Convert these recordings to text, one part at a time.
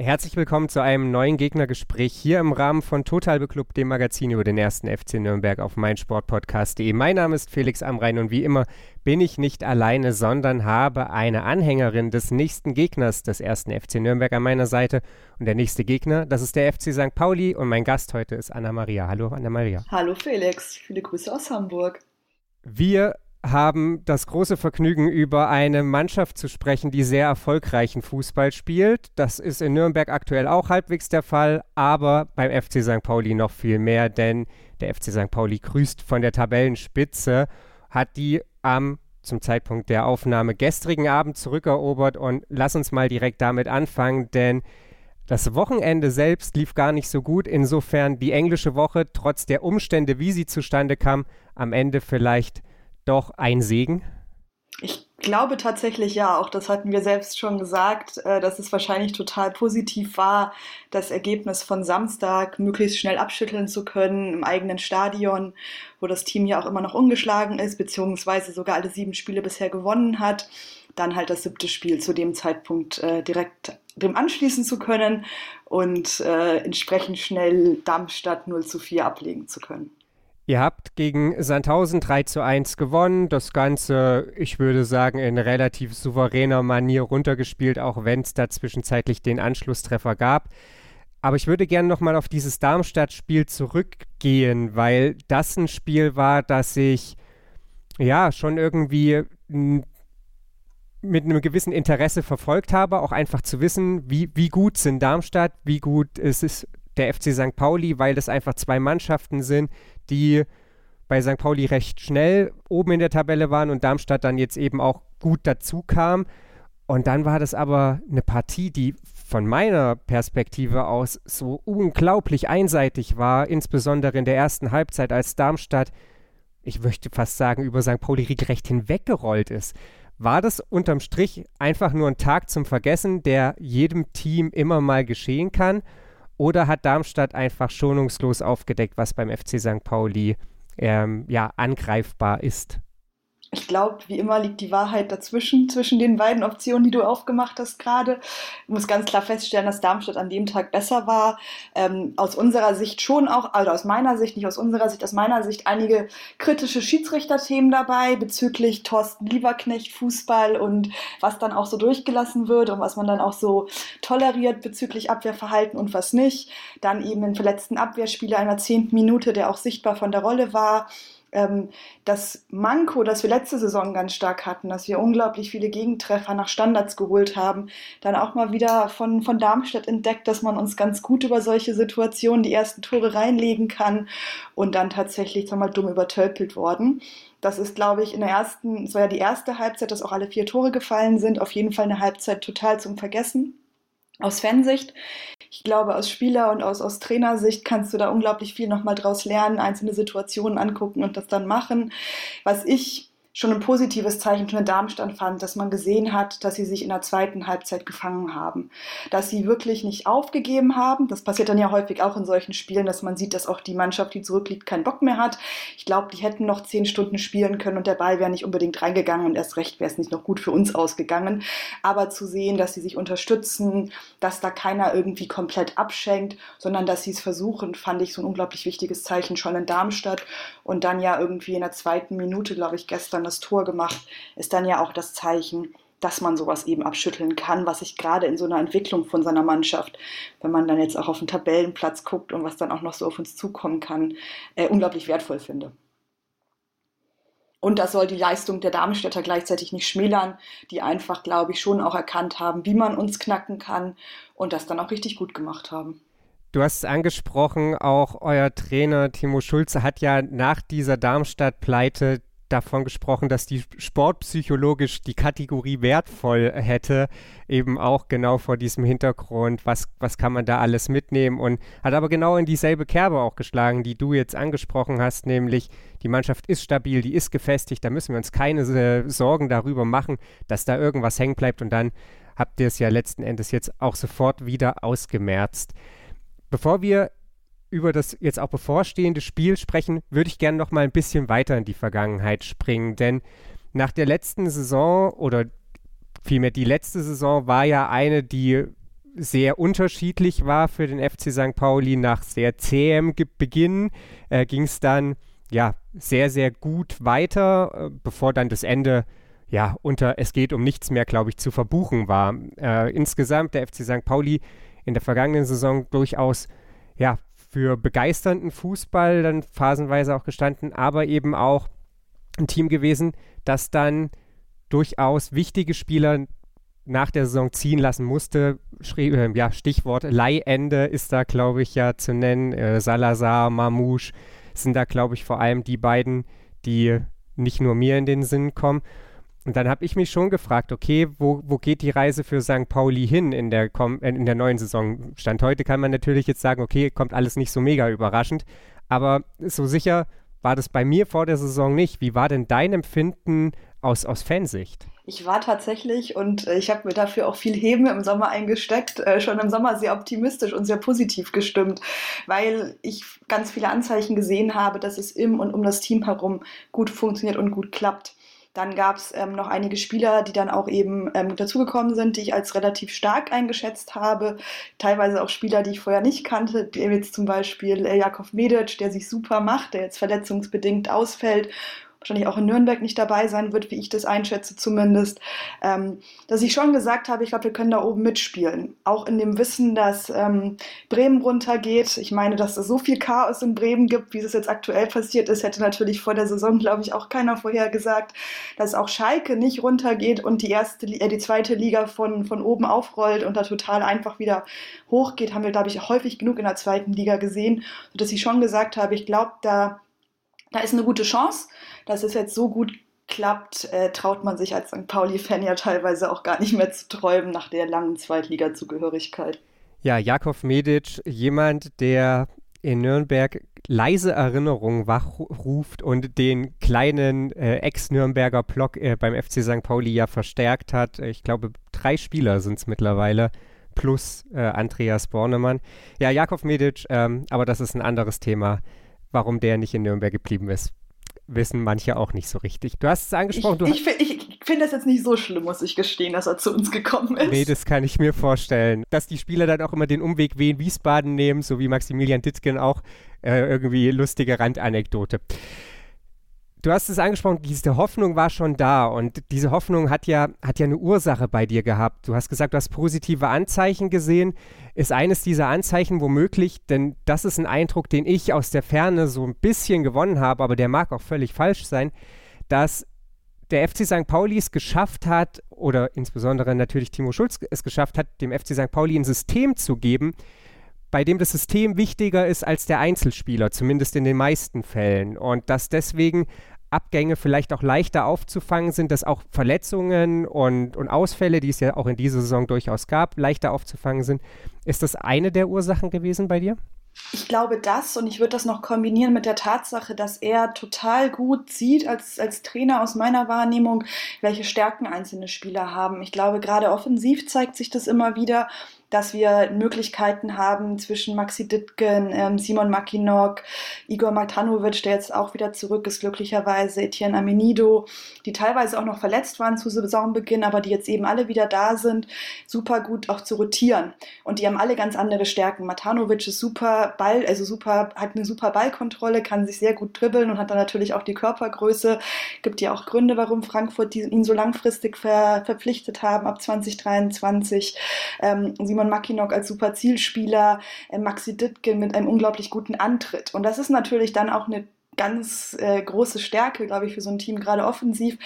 Herzlich willkommen zu einem neuen Gegnergespräch hier im Rahmen von Total Beklubbt, dem Magazin über den ersten FC Nürnberg auf meinsportpodcast.de. Mein Name ist Felix Amrein und wie immer bin ich nicht alleine, sondern habe eine Anhängerin des nächsten Gegners des ersten FC Nürnberg an meiner Seite. Und der nächste Gegner, das ist der FC St. Pauli und mein Gast heute ist Anna Maria. Hallo Anna Maria. Hallo Felix, viele Grüße aus Hamburg. Wir haben das große Vergnügen, über eine Mannschaft zu sprechen, die sehr erfolgreichen Fußball spielt. Das ist in Nürnberg aktuell auch halbwegs der Fall, aber beim FC St. Pauli noch viel mehr, denn der FC St. Pauli grüßt von der Tabellenspitze, hat die am zum Zeitpunkt der Aufnahme gestrigen Abend zurückerobert und lass uns mal direkt damit anfangen, denn das Wochenende selbst lief gar nicht so gut. Insofern die englische Woche, trotz der Umstände, wie sie zustande kam, am Ende vielleicht doch ein Segen? Ich glaube tatsächlich ja, auch das hatten wir selbst schon gesagt, äh, dass es wahrscheinlich total positiv war, das Ergebnis von Samstag möglichst schnell abschütteln zu können im eigenen Stadion, wo das Team ja auch immer noch ungeschlagen ist, beziehungsweise sogar alle sieben Spiele bisher gewonnen hat. Dann halt das siebte Spiel zu dem Zeitpunkt äh, direkt dem anschließen zu können und äh, entsprechend schnell Darmstadt 0 zu 4 ablegen zu können. Ihr habt gegen Sandhausen 3 zu 1 gewonnen. Das Ganze, ich würde sagen, in relativ souveräner Manier runtergespielt, auch wenn es da zwischenzeitlich den Anschlusstreffer gab. Aber ich würde gerne nochmal auf dieses Darmstadt-Spiel zurückgehen, weil das ein Spiel war, das ich ja schon irgendwie mit einem gewissen Interesse verfolgt habe, auch einfach zu wissen, wie, wie gut sind Darmstadt, wie gut ist es der FC St. Pauli, weil das einfach zwei Mannschaften sind, die bei St. Pauli recht schnell oben in der Tabelle waren und Darmstadt dann jetzt eben auch gut dazu kam. Und dann war das aber eine Partie, die von meiner Perspektive aus so unglaublich einseitig war, insbesondere in der ersten Halbzeit, als Darmstadt, ich möchte fast sagen, über St. Pauli recht hinweggerollt ist. War das unterm Strich einfach nur ein Tag zum Vergessen, der jedem Team immer mal geschehen kann? Oder hat Darmstadt einfach schonungslos aufgedeckt, was beim FC St. Pauli ähm, ja, angreifbar ist? Ich glaube, wie immer liegt die Wahrheit dazwischen, zwischen den beiden Optionen, die du aufgemacht hast gerade. Ich muss ganz klar feststellen, dass Darmstadt an dem Tag besser war. Ähm, aus unserer Sicht schon auch, also aus meiner Sicht, nicht aus unserer Sicht, aus meiner Sicht einige kritische Schiedsrichterthemen dabei bezüglich Thorsten Lieberknecht, Fußball und was dann auch so durchgelassen wird und was man dann auch so toleriert bezüglich Abwehrverhalten und was nicht. Dann eben den verletzten Abwehrspieler einer zehnten Minute, der auch sichtbar von der Rolle war ähm, das Manko, das wir letzte Saison ganz stark hatten, dass wir unglaublich viele Gegentreffer nach Standards geholt haben, dann auch mal wieder von, von Darmstadt entdeckt, dass man uns ganz gut über solche Situationen die ersten Tore reinlegen kann und dann tatsächlich mal dumm übertölpelt worden. Das ist, glaube ich, in der ersten, es war ja die erste Halbzeit, dass auch alle vier Tore gefallen sind, auf jeden Fall eine Halbzeit total zum Vergessen aus Fansicht. Ich glaube, aus Spieler- und aus, aus Trainersicht kannst du da unglaublich viel nochmal draus lernen, einzelne Situationen angucken und das dann machen. Was ich schon ein positives Zeichen für Darmstadt fand, dass man gesehen hat, dass sie sich in der zweiten Halbzeit gefangen haben. Dass sie wirklich nicht aufgegeben haben. Das passiert dann ja häufig auch in solchen Spielen, dass man sieht, dass auch die Mannschaft, die zurückliegt, keinen Bock mehr hat. Ich glaube, die hätten noch zehn Stunden spielen können und der Ball wäre nicht unbedingt reingegangen und erst recht wäre es nicht noch gut für uns ausgegangen. Aber zu sehen, dass sie sich unterstützen, dass da keiner irgendwie komplett abschenkt, sondern dass sie es versuchen, fand ich so ein unglaublich wichtiges Zeichen schon in Darmstadt. Und dann ja irgendwie in der zweiten Minute, glaube ich, gestern das Tor gemacht, ist dann ja auch das Zeichen, dass man sowas eben abschütteln kann, was ich gerade in so einer Entwicklung von seiner Mannschaft, wenn man dann jetzt auch auf den Tabellenplatz guckt und was dann auch noch so auf uns zukommen kann, äh, unglaublich wertvoll finde. Und das soll die Leistung der Darmstädter gleichzeitig nicht schmälern, die einfach, glaube ich, schon auch erkannt haben, wie man uns knacken kann und das dann auch richtig gut gemacht haben. Du hast es angesprochen, auch euer Trainer Timo Schulze hat ja nach dieser Darmstadt-Pleite davon gesprochen, dass die sportpsychologisch die Kategorie wertvoll hätte, eben auch genau vor diesem Hintergrund, was, was kann man da alles mitnehmen und hat aber genau in dieselbe Kerbe auch geschlagen, die du jetzt angesprochen hast, nämlich die Mannschaft ist stabil, die ist gefestigt, da müssen wir uns keine äh, Sorgen darüber machen, dass da irgendwas hängen bleibt und dann habt ihr es ja letzten Endes jetzt auch sofort wieder ausgemerzt. Bevor wir über das jetzt auch bevorstehende Spiel sprechen, würde ich gerne noch mal ein bisschen weiter in die Vergangenheit springen, denn nach der letzten Saison oder vielmehr die letzte Saison war ja eine, die sehr unterschiedlich war für den FC St. Pauli. Nach sehr zähem Beginn äh, ging es dann ja sehr, sehr gut weiter, äh, bevor dann das Ende ja unter es geht um nichts mehr, glaube ich, zu verbuchen war. Äh, insgesamt der FC St. Pauli in der vergangenen Saison durchaus ja für begeisternden Fußball dann phasenweise auch gestanden, aber eben auch ein Team gewesen, das dann durchaus wichtige Spieler nach der Saison ziehen lassen musste. Schrie, äh, ja, Stichwort Leihende ist da, glaube ich, ja zu nennen. Äh, Salazar, Mamouche sind da, glaube ich, vor allem die beiden, die nicht nur mir in den Sinn kommen. Und dann habe ich mich schon gefragt, okay, wo, wo geht die Reise für St. Pauli hin in der, äh, in der neuen Saison? Stand heute kann man natürlich jetzt sagen, okay, kommt alles nicht so mega überraschend, aber so sicher war das bei mir vor der Saison nicht. Wie war denn dein Empfinden aus, aus Fansicht? Ich war tatsächlich und äh, ich habe mir dafür auch viel Heben im Sommer eingesteckt, äh, schon im Sommer sehr optimistisch und sehr positiv gestimmt, weil ich ganz viele Anzeichen gesehen habe, dass es im und um das Team herum gut funktioniert und gut klappt. Dann gab es ähm, noch einige Spieler, die dann auch eben ähm, dazugekommen sind, die ich als relativ stark eingeschätzt habe. Teilweise auch Spieler, die ich vorher nicht kannte, jetzt zum Beispiel äh, Jakov Medic, der sich super macht, der jetzt verletzungsbedingt ausfällt wahrscheinlich auch in Nürnberg nicht dabei sein wird, wie ich das einschätze zumindest, ähm, dass ich schon gesagt habe, ich glaube, wir können da oben mitspielen. Auch in dem Wissen, dass ähm, Bremen runtergeht. Ich meine, dass es so viel Chaos in Bremen gibt, wie es jetzt aktuell passiert ist, hätte natürlich vor der Saison, glaube ich, auch keiner vorher gesagt, dass auch Schalke nicht runtergeht und die erste, äh, die zweite Liga von, von oben aufrollt und da total einfach wieder hochgeht, haben wir, glaube ich, häufig genug in der zweiten Liga gesehen, sodass ich schon gesagt habe, ich glaube, da da ist eine gute Chance, dass es jetzt so gut klappt, äh, traut man sich als St. Pauli-Fan ja teilweise auch gar nicht mehr zu träumen nach der langen Zweitliga-Zugehörigkeit. Ja, Jakov Medic, jemand, der in Nürnberg leise Erinnerungen wachruft und den kleinen äh, Ex-Nürnberger Block äh, beim FC St. Pauli ja verstärkt hat. Ich glaube, drei Spieler sind es mittlerweile, plus äh, Andreas Bornemann. Ja, Jakov Medic, ähm, aber das ist ein anderes Thema warum der nicht in Nürnberg geblieben ist. Wissen manche auch nicht so richtig. Du hast es angesprochen. Ich, ich, ich finde das jetzt nicht so schlimm, muss ich gestehen, dass er zu uns gekommen ist. Nee, das kann ich mir vorstellen. Dass die Spieler dann auch immer den Umweg Wien Wiesbaden nehmen, so wie Maximilian Ditzken auch. Äh, irgendwie lustige Randanekdote du hast es angesprochen, diese Hoffnung war schon da und diese Hoffnung hat ja, hat ja eine Ursache bei dir gehabt. Du hast gesagt, du hast positive Anzeichen gesehen. Ist eines dieser Anzeichen womöglich, denn das ist ein Eindruck, den ich aus der Ferne so ein bisschen gewonnen habe, aber der mag auch völlig falsch sein, dass der FC St. Pauli es geschafft hat, oder insbesondere natürlich Timo Schulz es geschafft hat, dem FC St. Pauli ein System zu geben, bei dem das System wichtiger ist als der Einzelspieler, zumindest in den meisten Fällen. Und dass deswegen Abgänge vielleicht auch leichter aufzufangen sind, dass auch Verletzungen und, und Ausfälle, die es ja auch in dieser Saison durchaus gab, leichter aufzufangen sind. Ist das eine der Ursachen gewesen bei dir? Ich glaube das und ich würde das noch kombinieren mit der Tatsache, dass er total gut sieht als, als Trainer aus meiner Wahrnehmung, welche Stärken einzelne Spieler haben. Ich glaube, gerade offensiv zeigt sich das immer wieder dass wir Möglichkeiten haben zwischen Maxi Dittgen, ähm, Simon Makinok, Igor Matanovic, der jetzt auch wieder zurück ist, glücklicherweise, Etienne Amenido, die teilweise auch noch verletzt waren zu Saisonbeginn, aber die jetzt eben alle wieder da sind, super gut auch zu rotieren. Und die haben alle ganz andere Stärken. Matanovic ist super Ball, also super, hat eine super Ballkontrolle, kann sich sehr gut dribbeln und hat dann natürlich auch die Körpergröße. Gibt ja auch Gründe, warum Frankfurt ihn so langfristig ver, verpflichtet haben ab 2023. Ähm, Simon Mackinock als super Zielspieler, äh, Maxi Dittgen mit einem unglaublich guten Antritt. Und das ist natürlich dann auch eine ganz äh, große Stärke, glaube ich, für so ein Team, gerade offensiv.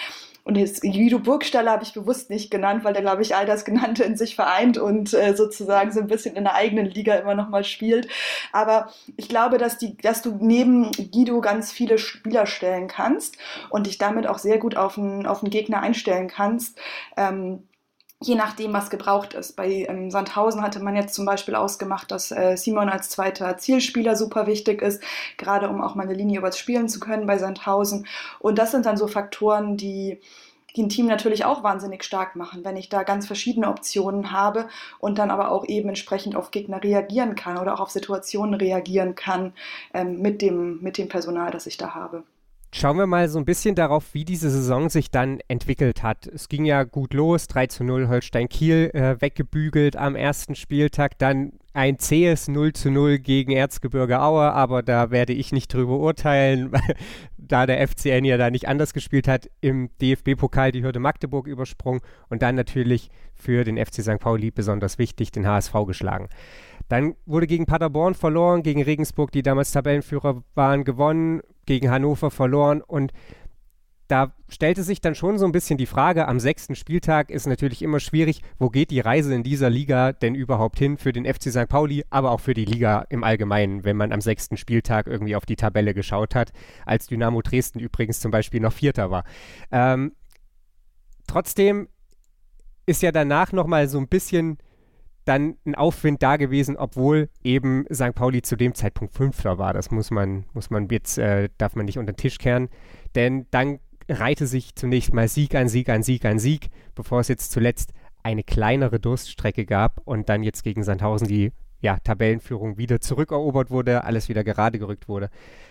Und jetzt Guido Burgstaller habe ich bewusst nicht genannt, weil der, glaube ich, all das Genannte in sich vereint und äh, sozusagen so ein bisschen in der eigenen Liga immer nochmal spielt. Aber ich glaube, dass, die, dass du neben Guido ganz viele Spieler stellen kannst und dich damit auch sehr gut auf einen, auf Gegner einstellen kannst. Ähm, je nachdem, was gebraucht ist. Bei ähm, Sandhausen hatte man jetzt zum Beispiel ausgemacht, dass äh, Simon als zweiter Zielspieler super wichtig ist, gerade um auch mal eine Linie übers Spielen zu können bei Sandhausen. Und das sind dann so Faktoren, die ein Team natürlich auch wahnsinnig stark machen, wenn ich da ganz verschiedene Optionen habe und dann aber auch eben entsprechend auf Gegner reagieren kann oder auch auf Situationen reagieren kann ähm, mit, dem, mit dem Personal, das ich da habe. Schauen wir mal so ein bisschen darauf, wie diese Saison sich dann entwickelt hat. Es ging ja gut los, 3 zu 0 Holstein Kiel äh, weggebügelt am ersten Spieltag, dann ein zähes 0 zu 0 gegen Erzgebirge Aue, aber da werde ich nicht drüber urteilen, da der FCN ja da nicht anders gespielt hat, im DFB-Pokal die Hürde Magdeburg übersprungen und dann natürlich für den FC St. Pauli besonders wichtig, den HSV geschlagen. Dann wurde gegen Paderborn verloren, gegen Regensburg, die damals Tabellenführer waren, gewonnen, gegen Hannover verloren und da stellte sich dann schon so ein bisschen die Frage, am sechsten Spieltag ist natürlich immer schwierig, wo geht die Reise in dieser Liga denn überhaupt hin für den FC St. Pauli, aber auch für die Liga im Allgemeinen, wenn man am sechsten Spieltag irgendwie auf die Tabelle geschaut hat, als Dynamo Dresden übrigens zum Beispiel noch Vierter war. Ähm, trotzdem ist ja danach nochmal so ein bisschen dann ein Aufwind da gewesen, obwohl eben St. Pauli zu dem Zeitpunkt Fünfter war. Das muss man, muss man jetzt, äh, darf man nicht unter den Tisch kehren. Denn dann reihte sich zunächst mal Sieg an Sieg an Sieg an Sieg, bevor es jetzt zuletzt eine kleinere Durststrecke gab und dann jetzt gegen Sandhausen die ja, Tabellenführung wieder zurückerobert wurde, alles wieder gerade gerückt wurde.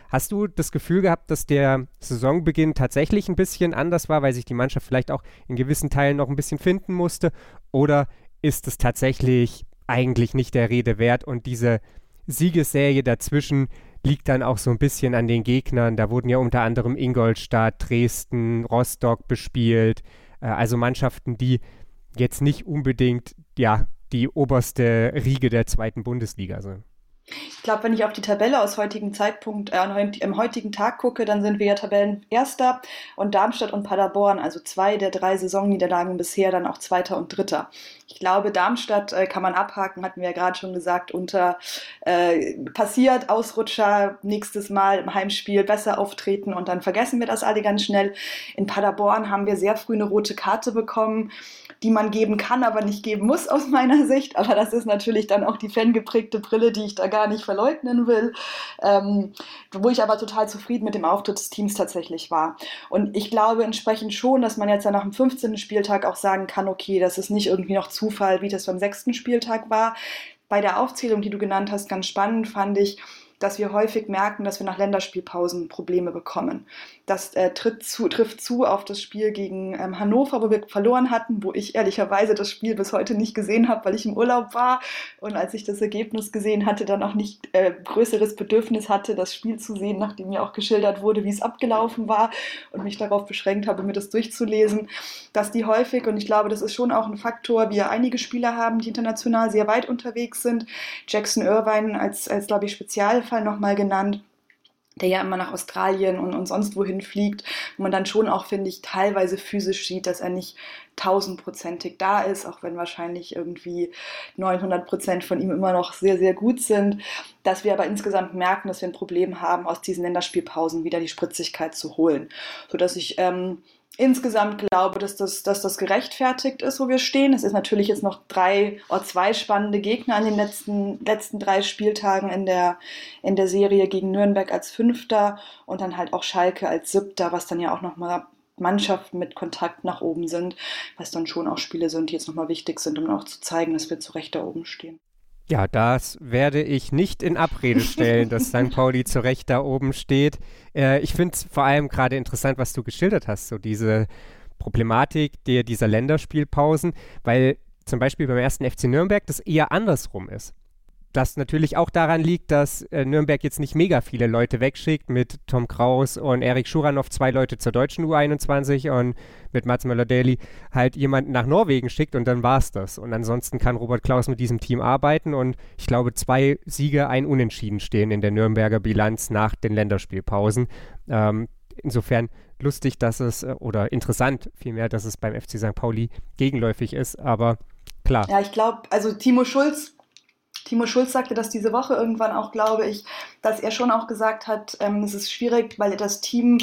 Hast du das Gefühl gehabt, dass der Saisonbeginn tatsächlich ein bisschen anders war, weil sich die Mannschaft vielleicht auch in gewissen Teilen noch ein bisschen finden musste? Oder ist es tatsächlich eigentlich nicht der Rede wert und diese Siegesserie dazwischen liegt dann auch so ein bisschen an den Gegnern. Da wurden ja unter anderem Ingolstadt, Dresden, Rostock bespielt. Äh, also Mannschaften, die jetzt nicht unbedingt ja die oberste Riege der zweiten Bundesliga sind. Ich glaube, wenn ich auf die Tabelle aus heutigem Zeitpunkt, äh, am heutigen Tag gucke, dann sind wir ja Tabellenerster und Darmstadt und Paderborn, also zwei der drei Saisonniederlagen bisher, dann auch Zweiter und Dritter. Ich glaube, Darmstadt äh, kann man abhaken, hatten wir ja gerade schon gesagt, unter äh, passiert, Ausrutscher, nächstes Mal im Heimspiel besser auftreten und dann vergessen wir das alle ganz schnell. In Paderborn haben wir sehr früh eine rote Karte bekommen die man geben kann, aber nicht geben muss aus meiner Sicht. Aber das ist natürlich dann auch die fangeprägte Brille, die ich da gar nicht verleugnen will. Ähm, wo ich aber total zufrieden mit dem Auftritt des Teams tatsächlich war. Und ich glaube entsprechend schon, dass man jetzt ja nach dem 15. Spieltag auch sagen kann, okay, das ist nicht irgendwie noch Zufall, wie das beim sechsten Spieltag war. Bei der Aufzählung, die du genannt hast, ganz spannend fand ich, dass wir häufig merken, dass wir nach Länderspielpausen Probleme bekommen. Das äh, zu, trifft zu auf das Spiel gegen ähm, Hannover, wo wir verloren hatten, wo ich ehrlicherweise das Spiel bis heute nicht gesehen habe, weil ich im Urlaub war und als ich das Ergebnis gesehen hatte, dann auch nicht äh, größeres Bedürfnis hatte, das Spiel zu sehen, nachdem mir auch geschildert wurde, wie es abgelaufen war und mich darauf beschränkt habe, mir das durchzulesen, dass die häufig, und ich glaube, das ist schon auch ein Faktor, wir einige Spieler haben, die international sehr weit unterwegs sind. Jackson Irvine als, als glaube ich, Spezialfall Fall nochmal genannt der ja immer nach Australien und, und sonst wohin fliegt, wo man dann schon auch, finde ich, teilweise physisch sieht, dass er nicht tausendprozentig da ist, auch wenn wahrscheinlich irgendwie 900 Prozent von ihm immer noch sehr, sehr gut sind, dass wir aber insgesamt merken, dass wir ein Problem haben, aus diesen Länderspielpausen wieder die Spritzigkeit zu holen, sodass ich ähm, insgesamt glaube, dass das, dass das gerechtfertigt ist, wo wir stehen. Es ist natürlich jetzt noch drei oder zwei spannende Gegner an den letzten, letzten drei Spieltagen in der, in der Serie gegen Nürnberg als Fünfter und dann halt auch Schalke als Siebter, was dann ja auch nochmal Mannschaften mit Kontakt nach oben sind, was dann schon auch Spiele sind, die jetzt nochmal wichtig sind, um auch zu zeigen, dass wir zu Recht da oben stehen. Ja, das werde ich nicht in Abrede stellen, dass St. Pauli zu Recht da oben steht. Äh, ich finde es vor allem gerade interessant, was du geschildert hast, so diese Problematik der, dieser Länderspielpausen, weil zum Beispiel beim ersten FC Nürnberg das eher andersrum ist das natürlich auch daran liegt, dass äh, Nürnberg jetzt nicht mega viele Leute wegschickt mit Tom Kraus und Erik Schuranov, zwei Leute zur deutschen U21 und mit Mats Möller-Daly halt jemanden nach Norwegen schickt und dann war es das. Und ansonsten kann Robert Klaus mit diesem Team arbeiten und ich glaube, zwei Siege, ein Unentschieden stehen in der Nürnberger Bilanz nach den Länderspielpausen. Ähm, insofern lustig, dass es, äh, oder interessant vielmehr, dass es beim FC St. Pauli gegenläufig ist, aber klar. Ja, ich glaube, also Timo Schulz Timo Schulz sagte das diese Woche irgendwann auch, glaube ich, dass er schon auch gesagt hat, ähm, es ist schwierig, weil das Team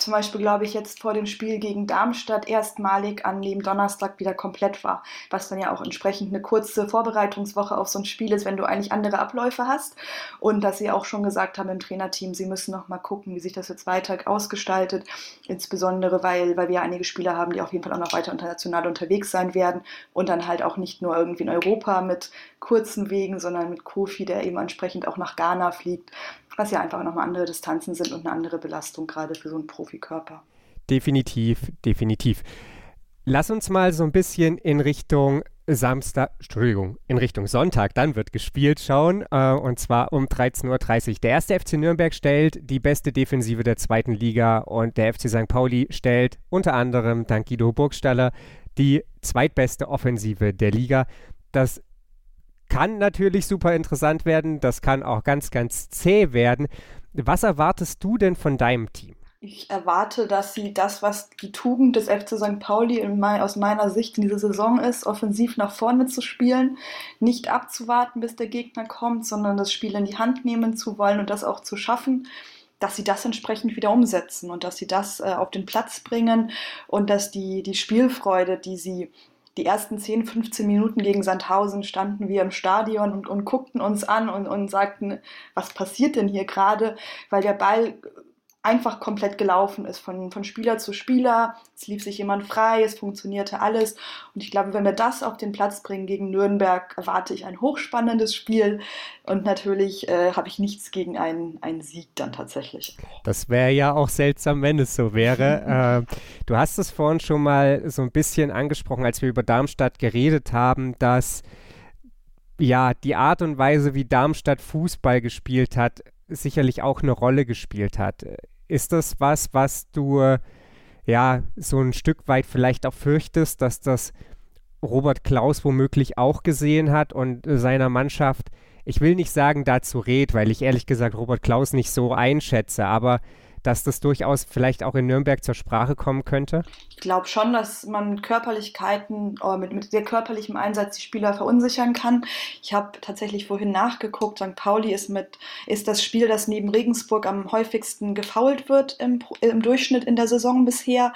zum Beispiel, glaube ich, jetzt vor dem Spiel gegen Darmstadt erstmalig an dem Donnerstag wieder komplett war, was dann ja auch entsprechend eine kurze Vorbereitungswoche auf so ein Spiel ist, wenn du eigentlich andere Abläufe hast. Und dass sie auch schon gesagt haben im Trainerteam, sie müssen noch mal gucken, wie sich das jetzt weiter ausgestaltet, insbesondere weil, weil wir einige Spieler haben, die auf jeden Fall auch noch weiter international unterwegs sein werden. Und dann halt auch nicht nur irgendwie in Europa mit kurzen Wegen, sondern mit Kofi, der eben entsprechend auch nach Ghana fliegt. Was ja einfach nochmal andere Distanzen sind und eine andere Belastung gerade für so einen Profikörper. Definitiv, definitiv. Lass uns mal so ein bisschen in Richtung Samstag, Entschuldigung, in Richtung Sonntag, dann wird gespielt, schauen. Äh, und zwar um 13.30 Uhr. Der erste FC Nürnberg stellt die beste Defensive der zweiten Liga und der FC St. Pauli stellt unter anderem dank Guido Burgstaller die zweitbeste Offensive der Liga. Das kann natürlich super interessant werden, das kann auch ganz, ganz zäh werden. Was erwartest du denn von deinem Team? Ich erwarte, dass sie das, was die Tugend des FC St. Pauli mein, aus meiner Sicht in dieser Saison ist, offensiv nach vorne zu spielen, nicht abzuwarten, bis der Gegner kommt, sondern das Spiel in die Hand nehmen zu wollen und das auch zu schaffen dass sie das entsprechend wieder umsetzen und dass sie das äh, auf den Platz bringen und dass die, die Spielfreude, die sie die ersten 10, 15 Minuten gegen Sandhausen standen wir im Stadion und, und guckten uns an und, und sagten, was passiert denn hier gerade? Weil der Ball einfach komplett gelaufen ist, von, von Spieler zu Spieler. Es lief sich jemand frei, es funktionierte alles. Und ich glaube, wenn wir das auf den Platz bringen gegen Nürnberg, erwarte ich ein hochspannendes Spiel. Und natürlich äh, habe ich nichts gegen einen, einen Sieg dann tatsächlich. Das wäre ja auch seltsam, wenn es so wäre. äh, du hast es vorhin schon mal so ein bisschen angesprochen, als wir über Darmstadt geredet haben, dass ja, die Art und Weise, wie Darmstadt Fußball gespielt hat, sicherlich auch eine Rolle gespielt hat. Ist das was, was du ja so ein Stück weit vielleicht auch fürchtest, dass das Robert Klaus womöglich auch gesehen hat und seiner Mannschaft, ich will nicht sagen dazu rät, weil ich ehrlich gesagt Robert Klaus nicht so einschätze, aber dass das durchaus vielleicht auch in Nürnberg zur Sprache kommen könnte? Ich glaube schon, dass man mit Körperlichkeiten oder mit, mit sehr körperlichem Einsatz die Spieler verunsichern kann. Ich habe tatsächlich vorhin nachgeguckt. St. Pauli ist mit ist das Spiel, das neben Regensburg am häufigsten gefault wird im, im Durchschnitt in der Saison bisher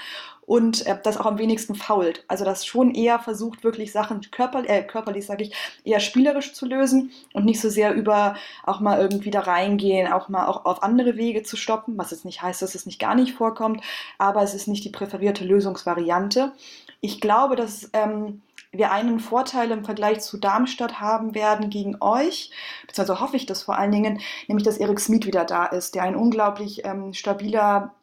und äh, das auch am wenigsten fault. Also das schon eher versucht, wirklich Sachen körper, äh, körperlich, sage ich, eher spielerisch zu lösen und nicht so sehr über auch mal irgendwie da reingehen, auch mal auch auf andere Wege zu stoppen, was jetzt nicht heißt, dass es nicht gar nicht vorkommt, aber es ist nicht die präferierte Lösungsvariante. Ich glaube, dass ähm, wir einen Vorteil im Vergleich zu Darmstadt haben werden gegen euch, beziehungsweise hoffe ich das vor allen Dingen, nämlich dass Erik Smith wieder da ist, der ein unglaublich ähm, stabiler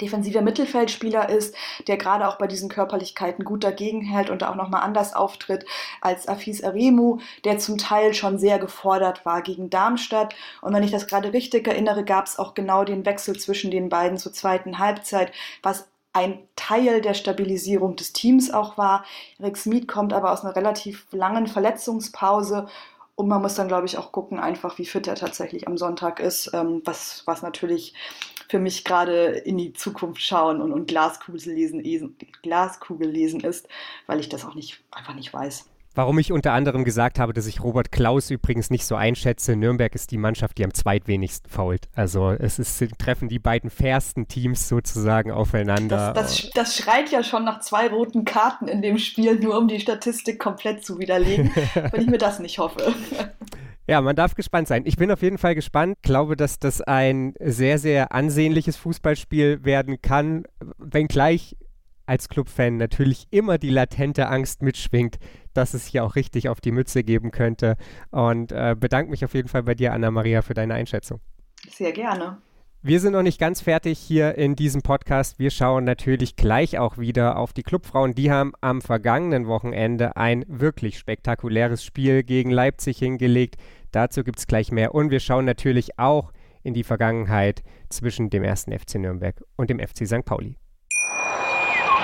defensiver Mittelfeldspieler ist, der gerade auch bei diesen Körperlichkeiten gut dagegen hält und auch nochmal anders auftritt als Afis Aremu, der zum Teil schon sehr gefordert war gegen Darmstadt. Und wenn ich das gerade richtig erinnere, gab es auch genau den Wechsel zwischen den beiden zur zweiten Halbzeit, was ein Teil der Stabilisierung des Teams auch war. Rick Smith kommt aber aus einer relativ langen Verletzungspause und man muss dann, glaube ich, auch gucken, einfach wie fit er tatsächlich am Sonntag ist, ähm, was, was natürlich für mich gerade in die Zukunft schauen und, und Glaskugel, lesen, Glaskugel lesen ist, weil ich das auch nicht, einfach nicht weiß. Warum ich unter anderem gesagt habe, dass ich Robert Klaus übrigens nicht so einschätze. Nürnberg ist die Mannschaft, die am zweitwenigsten fault. Also es ist, treffen die beiden fairsten Teams sozusagen aufeinander. Das, das, das, schreit ja schon nach zwei roten Karten in dem Spiel, nur um die Statistik komplett zu widerlegen, wenn ich mir das nicht hoffe. Ja, man darf gespannt sein. Ich bin auf jeden Fall gespannt. Glaube, dass das ein sehr, sehr ansehnliches Fußballspiel werden kann, wenngleich als Clubfan natürlich immer die latente Angst mitschwingt, dass es hier auch richtig auf die Mütze geben könnte. Und äh, bedanke mich auf jeden Fall bei dir, Anna-Maria, für deine Einschätzung. Sehr gerne. Wir sind noch nicht ganz fertig hier in diesem Podcast. Wir schauen natürlich gleich auch wieder auf die Clubfrauen. Die haben am vergangenen Wochenende ein wirklich spektakuläres Spiel gegen Leipzig hingelegt. Dazu gibt es gleich mehr. Und wir schauen natürlich auch in die Vergangenheit zwischen dem ersten FC Nürnberg und dem FC St. Pauli.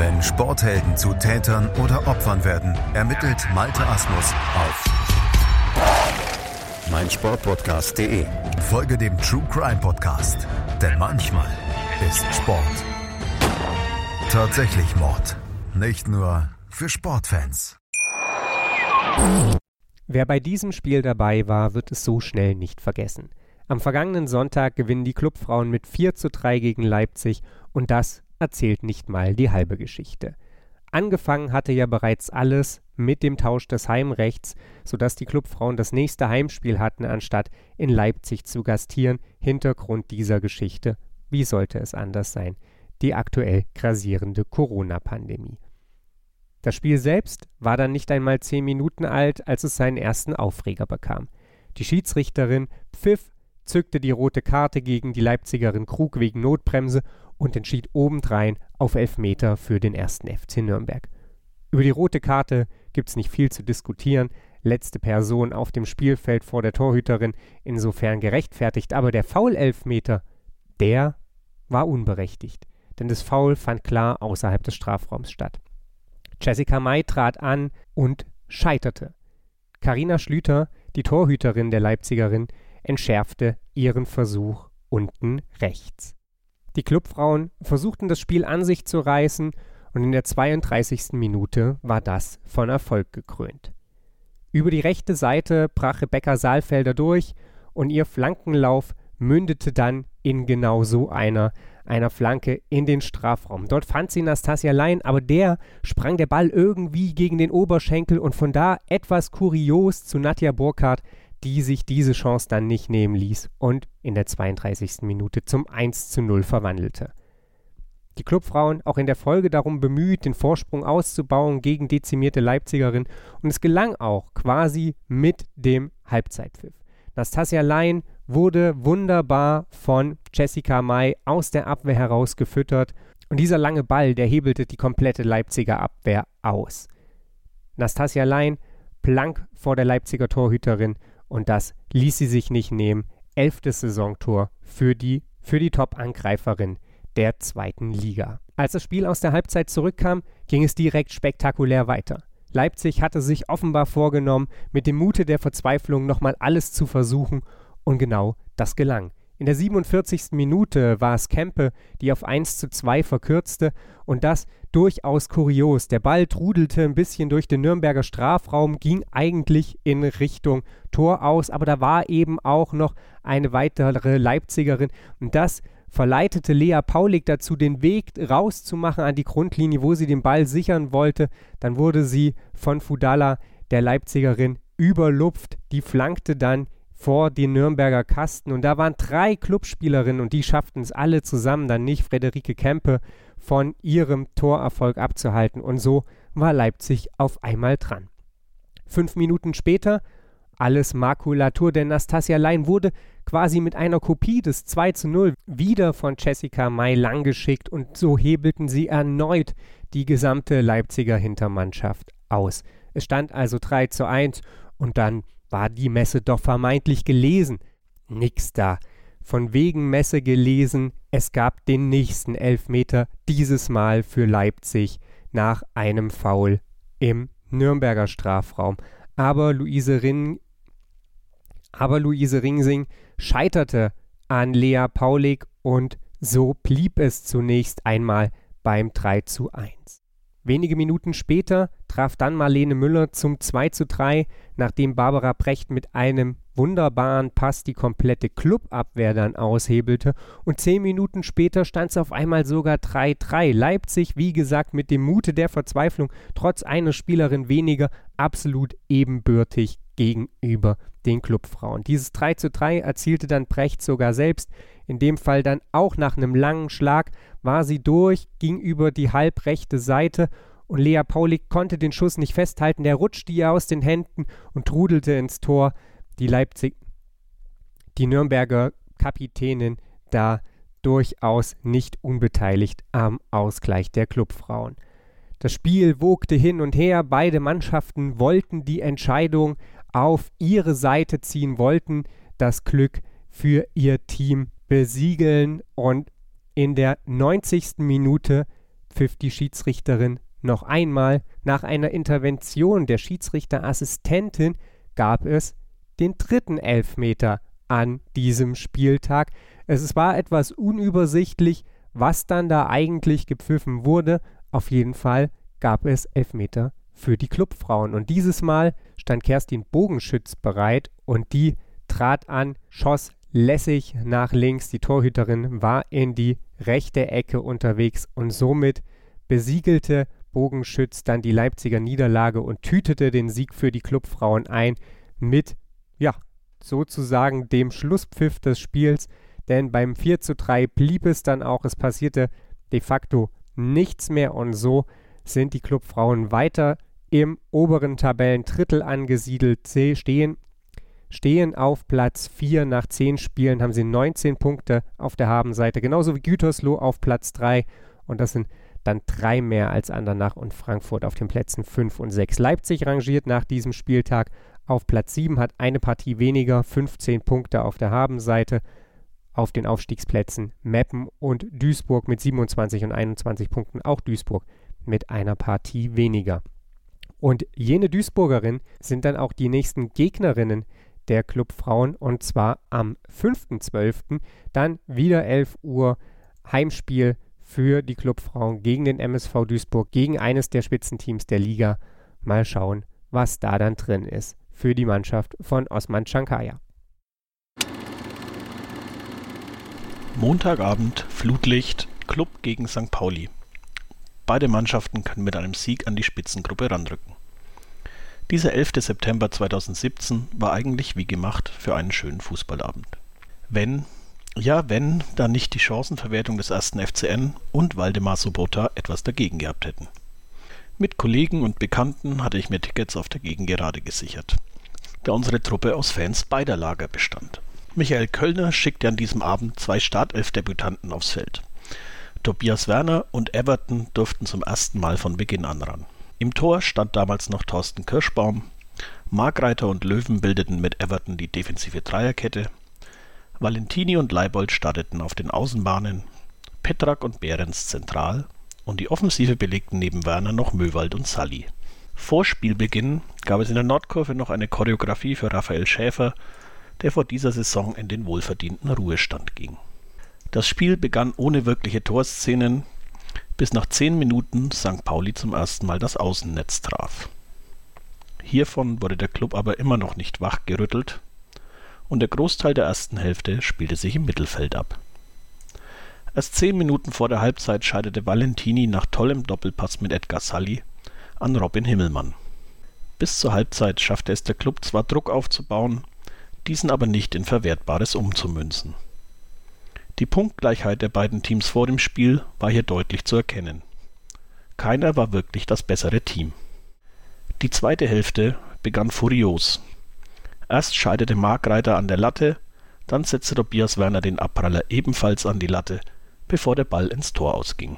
Wenn Sporthelden zu Tätern oder Opfern werden, ermittelt Malte Asmus auf meinsportpodcast.de. Folge dem True Crime Podcast, denn manchmal ist Sport tatsächlich Mord. Nicht nur für Sportfans. Wer bei diesem Spiel dabei war, wird es so schnell nicht vergessen. Am vergangenen Sonntag gewinnen die Clubfrauen mit 4 zu 3 gegen Leipzig und das erzählt nicht mal die halbe Geschichte. Angefangen hatte ja bereits alles mit dem Tausch des Heimrechts, sodass die Clubfrauen das nächste Heimspiel hatten, anstatt in Leipzig zu gastieren. Hintergrund dieser Geschichte, wie sollte es anders sein, die aktuell grassierende Corona-Pandemie. Das Spiel selbst war dann nicht einmal zehn Minuten alt, als es seinen ersten Aufreger bekam. Die Schiedsrichterin pfiff, zückte die rote Karte gegen die Leipzigerin Krug wegen Notbremse und entschied obendrein auf Elfmeter für den ersten FC Nürnberg. Über die rote Karte gibt's nicht viel zu diskutieren. Letzte Person auf dem Spielfeld vor der Torhüterin, insofern gerechtfertigt, aber der Foul-Elfmeter, der war unberechtigt, denn das Foul fand klar außerhalb des Strafraums statt. Jessica May trat an und scheiterte. Karina Schlüter, die Torhüterin der Leipzigerin, entschärfte ihren Versuch unten rechts. Die Clubfrauen versuchten das Spiel an sich zu reißen und in der 32. Minute war das von Erfolg gekrönt. Über die rechte Seite brach Rebecca Saalfelder durch und ihr Flankenlauf mündete dann in genau so einer, einer Flanke in den Strafraum. Dort fand sie Nastasia Lein, aber der sprang der Ball irgendwie gegen den Oberschenkel und von da etwas kurios zu Nadja Burkhardt, die sich diese Chance dann nicht nehmen ließ und in der 32. Minute zum 1 zu 0 verwandelte. Die Clubfrauen auch in der Folge darum bemüht, den Vorsprung auszubauen gegen dezimierte Leipzigerin und es gelang auch quasi mit dem Halbzeitpfiff. Nastasia Lein wurde wunderbar von Jessica May aus der Abwehr heraus gefüttert und dieser lange Ball, der hebelte die komplette Leipziger Abwehr aus. Nastasia Lein plank vor der Leipziger Torhüterin und das ließ sie sich nicht nehmen. Elftes Saisontor für die, für die Top-Angreiferin der zweiten Liga. Als das Spiel aus der Halbzeit zurückkam, ging es direkt spektakulär weiter. Leipzig hatte sich offenbar vorgenommen, mit dem Mute der Verzweiflung nochmal alles zu versuchen und genau das gelang. In der 47. Minute war es Kempe, die auf 1 zu 2 verkürzte und das durchaus kurios. Der Ball trudelte ein bisschen durch den Nürnberger Strafraum, ging eigentlich in Richtung Tor aus, aber da war eben auch noch eine weitere Leipzigerin und das verleitete Lea Paulik dazu, den Weg rauszumachen an die Grundlinie, wo sie den Ball sichern wollte. Dann wurde sie von Fudala, der Leipzigerin, überlupft. Die flankte dann vor den Nürnberger Kasten. Und da waren drei Clubspielerinnen und die schafften es alle zusammen, dann nicht Frederike Kempe von ihrem Torerfolg abzuhalten. Und so war Leipzig auf einmal dran. Fünf Minuten später alles Makulatur, denn Nastasia Lein wurde quasi mit einer Kopie des 2 zu 0 wieder von Jessica May langgeschickt und so hebelten sie erneut die gesamte Leipziger Hintermannschaft aus. Es stand also 3 zu 1 und dann war die Messe doch vermeintlich gelesen. Nix da. Von wegen Messe gelesen, es gab den nächsten Elfmeter, dieses Mal für Leipzig, nach einem Foul im Nürnberger Strafraum. Aber Luise, Rin, aber Luise Ringsing scheiterte an Lea Paulik und so blieb es zunächst einmal beim 3 zu 1. Wenige Minuten später traf dann Marlene Müller zum 2 zu 3, nachdem Barbara Precht mit einem wunderbaren Pass die komplette Clubabwehr dann aushebelte und zehn Minuten später stand es auf einmal sogar 3-3. Leipzig, wie gesagt, mit dem Mute der Verzweiflung, trotz einer Spielerin weniger, absolut ebenbürtig gegenüber den Clubfrauen. Dieses 3 zu 3 erzielte dann Precht sogar selbst, in dem Fall dann auch nach einem langen Schlag war sie durch, ging über die halbrechte Seite und Lea Paulik konnte den Schuss nicht festhalten. Der rutschte ihr aus den Händen und trudelte ins Tor. Die Leipzig, die Nürnberger Kapitänin da durchaus nicht unbeteiligt am Ausgleich der Clubfrauen. Das Spiel wogte hin und her, beide Mannschaften wollten die Entscheidung auf ihre Seite ziehen, wollten das Glück für ihr Team besiegeln und in der 90. Minute pfiff die Schiedsrichterin noch einmal. Nach einer Intervention der Schiedsrichterassistentin gab es den dritten Elfmeter an diesem Spieltag. Es war etwas unübersichtlich, was dann da eigentlich gepfiffen wurde. Auf jeden Fall gab es Elfmeter für die Clubfrauen. Und dieses Mal stand Kerstin Bogenschütz bereit und die trat an, schoss lässig nach links. Die Torhüterin war in die rechte Ecke unterwegs und somit besiegelte Bogenschütz dann die Leipziger Niederlage und tütete den Sieg für die Clubfrauen ein mit, ja, sozusagen dem Schlusspfiff des Spiels. Denn beim 4 zu 3 blieb es dann auch, es passierte de facto nichts mehr und so sind die Clubfrauen weiter im oberen Tabellendrittel angesiedelt, Sie stehen, stehen auf Platz 4 nach 10 Spielen, haben sie 19 Punkte auf der Habenseite, genauso wie Gütersloh auf Platz 3 und das sind dann drei mehr als Andernach und Frankfurt auf den Plätzen 5 und 6. Leipzig rangiert nach diesem Spieltag auf Platz 7, hat eine Partie weniger, 15 Punkte auf der Habenseite. Auf den Aufstiegsplätzen Meppen und Duisburg mit 27 und 21 Punkten, auch Duisburg mit einer Partie weniger. Und jene Duisburgerinnen sind dann auch die nächsten Gegnerinnen der Clubfrauen und zwar am 5.12. dann wieder 11 Uhr Heimspiel für die Clubfrauen gegen den MSV Duisburg, gegen eines der Spitzenteams der Liga. Mal schauen, was da dann drin ist für die Mannschaft von Osman Chankaya. Montagabend, Flutlicht, Club gegen St. Pauli. Beide Mannschaften können mit einem Sieg an die Spitzengruppe ranrücken. Dieser 11. September 2017 war eigentlich wie gemacht für einen schönen Fußballabend. Wenn ja, wenn da nicht die Chancenverwertung des ersten FCN und Waldemar Sobota etwas dagegen gehabt hätten. Mit Kollegen und Bekannten hatte ich mir Tickets auf der Gegengerade gesichert, da unsere Truppe aus Fans beider Lager bestand. Michael Kölner schickte an diesem Abend zwei Startelf-Debütanten aufs Feld. Tobias Werner und Everton durften zum ersten Mal von Beginn an ran. Im Tor stand damals noch Thorsten Kirschbaum. Markreiter und Löwen bildeten mit Everton die defensive Dreierkette Valentini und Leibold starteten auf den Außenbahnen, Petrak und Behrens zentral und die Offensive belegten neben Werner noch Möwald und Sully. Vor Spielbeginn gab es in der Nordkurve noch eine Choreografie für Raphael Schäfer, der vor dieser Saison in den wohlverdienten Ruhestand ging. Das Spiel begann ohne wirkliche Torszenen, bis nach zehn Minuten St. Pauli zum ersten Mal das Außennetz traf. Hiervon wurde der Klub aber immer noch nicht wachgerüttelt und der Großteil der ersten Hälfte spielte sich im Mittelfeld ab. Erst zehn Minuten vor der Halbzeit scheiterte Valentini nach tollem Doppelpass mit Edgar Sully an Robin Himmelmann. Bis zur Halbzeit schaffte es der Klub zwar Druck aufzubauen, diesen aber nicht in Verwertbares umzumünzen. Die Punktgleichheit der beiden Teams vor dem Spiel war hier deutlich zu erkennen. Keiner war wirklich das bessere Team. Die zweite Hälfte begann furios Erst scheiterte Markreiter an der Latte, dann setzte Tobias Werner den Abpraller ebenfalls an die Latte, bevor der Ball ins Tor ausging.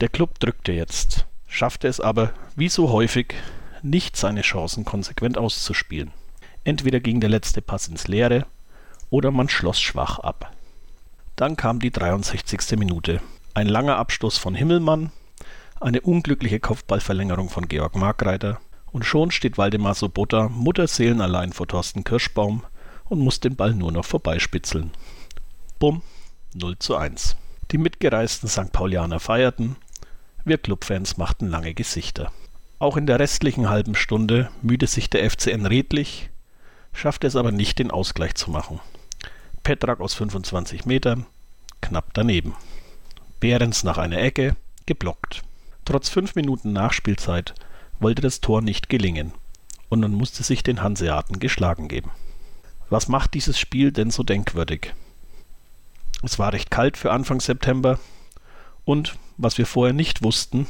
Der Klub drückte jetzt, schaffte es aber, wie so häufig, nicht seine Chancen konsequent auszuspielen. Entweder ging der letzte Pass ins Leere oder man schloss schwach ab. Dann kam die 63. Minute. Ein langer Abstoß von Himmelmann, eine unglückliche Kopfballverlängerung von Georg Markreiter und schon steht Waldemar Sobota mutterseelenallein vor Thorsten Kirschbaum und muss den Ball nur noch vorbeispitzeln. Bumm, 0 zu 1. Die mitgereisten St. Paulianer feierten, wir Clubfans machten lange Gesichter. Auch in der restlichen halben Stunde mühte sich der FCN redlich, schaffte es aber nicht, den Ausgleich zu machen. Petrak aus 25 Metern, knapp daneben. Behrens nach einer Ecke, geblockt. Trotz fünf Minuten Nachspielzeit wollte das Tor nicht gelingen und man musste sich den Hanseaten geschlagen geben. Was macht dieses Spiel denn so denkwürdig? Es war recht kalt für Anfang September und, was wir vorher nicht wussten,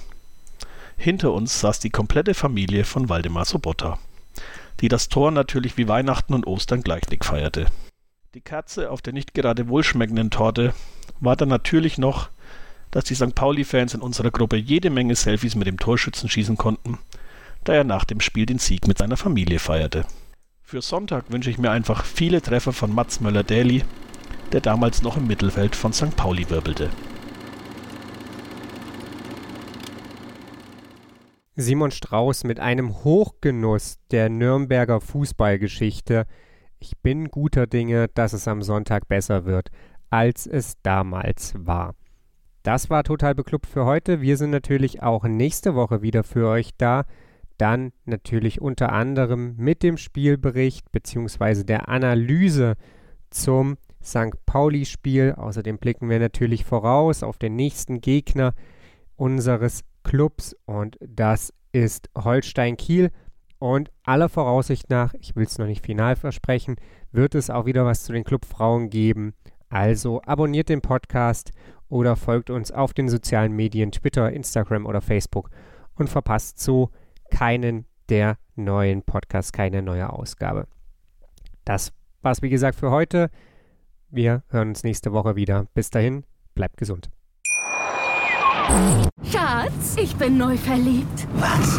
hinter uns saß die komplette Familie von Waldemar Sobotta, die das Tor natürlich wie Weihnachten und Ostern gleichzeitig feierte. Die Kerze auf der nicht gerade wohlschmeckenden Torte war dann natürlich noch, dass die St. Pauli-Fans in unserer Gruppe jede Menge Selfies mit dem Torschützen schießen konnten da er nach dem Spiel den Sieg mit seiner Familie feierte. Für Sonntag wünsche ich mir einfach viele Treffer von Mats Möller-Daly, der damals noch im Mittelfeld von St. Pauli wirbelte. Simon Strauß mit einem Hochgenuss der Nürnberger Fußballgeschichte. Ich bin guter Dinge, dass es am Sonntag besser wird, als es damals war. Das war total beklubbt für heute. Wir sind natürlich auch nächste Woche wieder für euch da. Dann natürlich unter anderem mit dem Spielbericht bzw. der Analyse zum St. Pauli-Spiel. Außerdem blicken wir natürlich voraus auf den nächsten Gegner unseres Clubs und das ist Holstein Kiel. Und aller Voraussicht nach, ich will es noch nicht final versprechen, wird es auch wieder was zu den Clubfrauen geben. Also abonniert den Podcast oder folgt uns auf den sozialen Medien Twitter, Instagram oder Facebook und verpasst so keinen der neuen Podcasts, keine neue Ausgabe. Das war's wie gesagt für heute. Wir hören uns nächste Woche wieder. Bis dahin, bleibt gesund. Schatz, ich bin neu verliebt. Was?